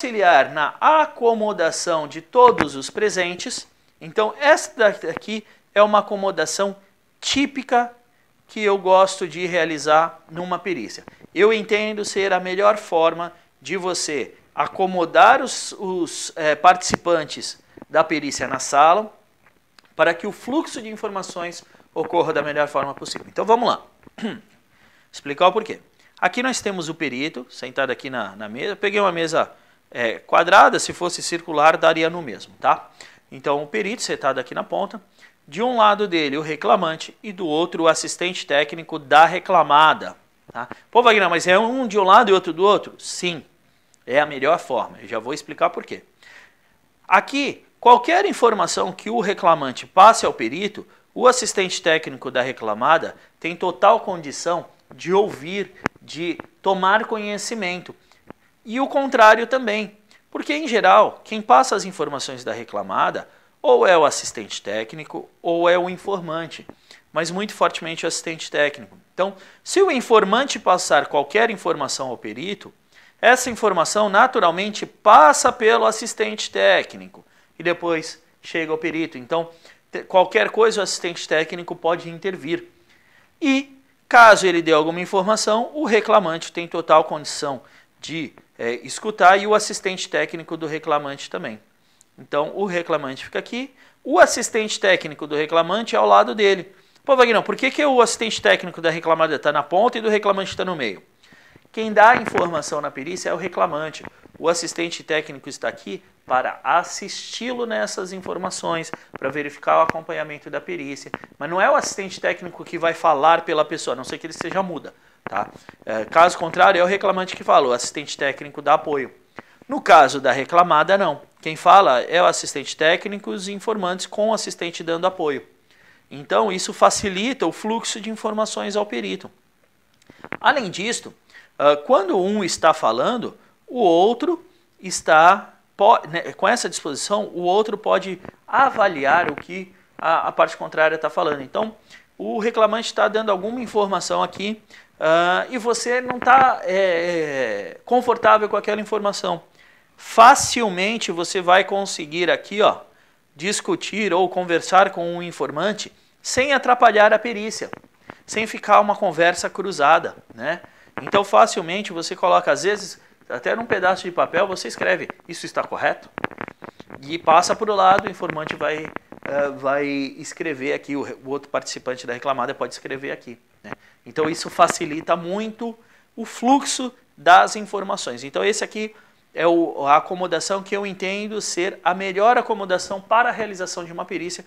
auxiliar na acomodação de todos os presentes. Então, esta aqui é uma acomodação típica que eu gosto de realizar numa perícia. Eu entendo ser a melhor forma de você acomodar os, os é, participantes da perícia na sala para que o fluxo de informações ocorra da melhor forma possível. Então vamos lá. Explicar o porquê. Aqui nós temos o perito sentado aqui na, na mesa. Peguei uma mesa é, quadrada, se fosse circular daria no mesmo, tá? Então o perito sentado aqui na ponta. De um lado dele o reclamante e do outro o assistente técnico da reclamada. Tá? Pô, Wagner, mas é um de um lado e outro do outro? Sim, é a melhor forma. Eu já vou explicar por quê. Aqui, qualquer informação que o reclamante passe ao perito, o assistente técnico da reclamada tem total condição de ouvir, de tomar conhecimento. E o contrário também. Porque, em geral, quem passa as informações da reclamada ou é o assistente técnico ou é o informante, mas muito fortemente o assistente técnico. Então, se o informante passar qualquer informação ao perito, essa informação naturalmente passa pelo assistente técnico e depois chega ao perito. Então, qualquer coisa o assistente técnico pode intervir. E, caso ele dê alguma informação, o reclamante tem total condição de é, escutar e o assistente técnico do reclamante também. Então, o reclamante fica aqui, o assistente técnico do reclamante é ao lado dele. Pô, Wagner, por que, que o assistente técnico da reclamada está na ponta e do reclamante está no meio? Quem dá a informação na perícia é o reclamante. O assistente técnico está aqui para assisti-lo nessas informações, para verificar o acompanhamento da perícia. Mas não é o assistente técnico que vai falar pela pessoa, a não ser que ele seja muda. Tá? É, caso contrário, é o reclamante que fala, o assistente técnico dá apoio. No caso da reclamada, não. Quem fala é o assistente técnico e os informantes com o assistente dando apoio. Então, isso facilita o fluxo de informações ao perito. Além disso, ah, quando um está falando, o outro está, né, com essa disposição, o outro pode avaliar o que a, a parte contrária está falando. Então, o reclamante está dando alguma informação aqui uh, e você não está é, confortável com aquela informação facilmente você vai conseguir aqui, ó, discutir ou conversar com um informante sem atrapalhar a perícia, sem ficar uma conversa cruzada, né? Então facilmente você coloca, às vezes, até num pedaço de papel, você escreve, isso está correto? E passa para o lado, o informante vai, uh, vai escrever aqui, o, o, outro participante da reclamada pode escrever aqui. Né? Então isso facilita muito o fluxo das informações. Então esse aqui é o, a acomodação que eu entendo ser a melhor acomodação para a realização de uma perícia.